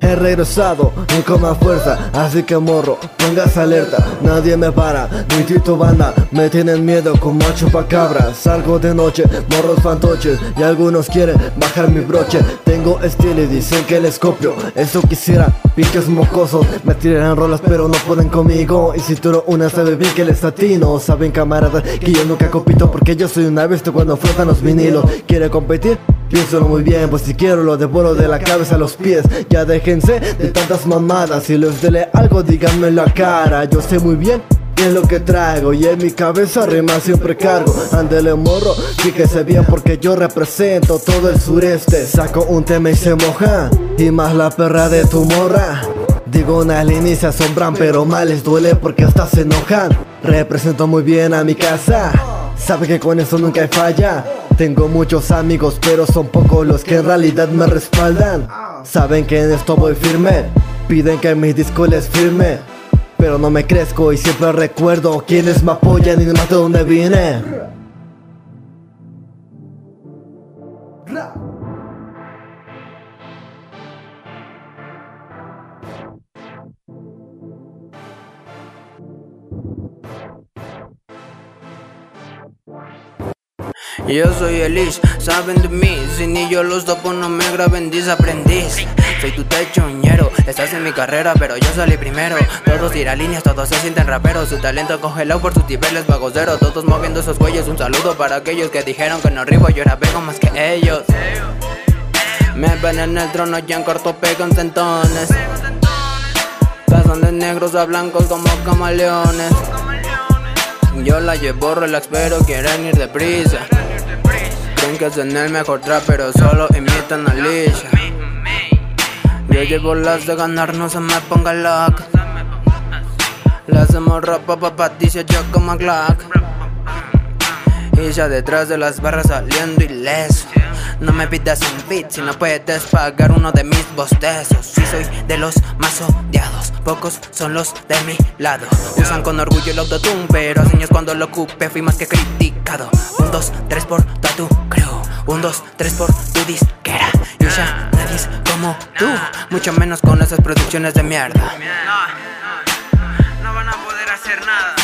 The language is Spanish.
He regresado y con más fuerza, así que morro, pongas alerta, nadie me para, ni tu banda, me tienen miedo como a chupacabras, salgo de noche, morros fantoches, y algunos quieren bajar mi broche, tengo estilo y dicen que les copio, eso quisiera, piques mocosos, me tiran rolas pero no pueden conmigo, y si tú una sabe bien que les atino, saben camaradas que yo nunca compito porque yo soy una bestia cuando flotan los vinilos, quiere competir, Piénsalo muy bien, pues si quiero lo devoro de la cabeza a los pies. Ya déjense de tantas mamadas Si les dele algo díganme la cara. Yo sé muy bien qué es lo que traigo Y en mi cabeza rima siempre cargo. Ándele morro, fíjese bien porque yo represento todo el sureste. Saco un tema y se moja Y más la perra de tu morra. Digo una líneas se asombran pero mal les duele porque hasta se enojan Represento muy bien a mi casa. Sabe que con eso nunca hay falla tengo muchos amigos, pero son pocos los que en realidad me respaldan. Saben que en esto voy firme, piden que mi disco les firme. Pero no me crezco y siempre recuerdo quienes me apoyan y más de dónde vine. Yo soy Elish, saben de mí, si ni yo los topo no me graben aprendiz Soy tu techoñero, estás en mi carrera pero yo salí primero. Todos tiran líneas, todos se sienten raperos. Su talento congelado por sus niveles bagoceros Todos moviendo esos cuellos, un saludo para aquellos que dijeron que no arribo Yo era pego más que ellos. Me ven en el trono ya en corto pego en centones. Pasan de negros a blancos como camaleones. Yo la llevo relax pero quieren ir deprisa que son el mejor pero solo imitan a Lisha Yo llevo las de ganar, no se me ponga lock Le hacemos ropa pa' Patricia, yo como Glock Y ya detrás de las barras saliendo ileso no me pidas un beat si no puedes pagar uno de mis bostezos. Si soy de los más odiados, pocos son los de mi lado. Usan con orgullo el autotune, pero hace años cuando lo ocupé fui más que criticado. Un, dos, tres por Un, dos, tres por tu disquera. Y ya nadie es como tú, mucho menos con esas producciones de mierda. No, no van a poder hacer nada.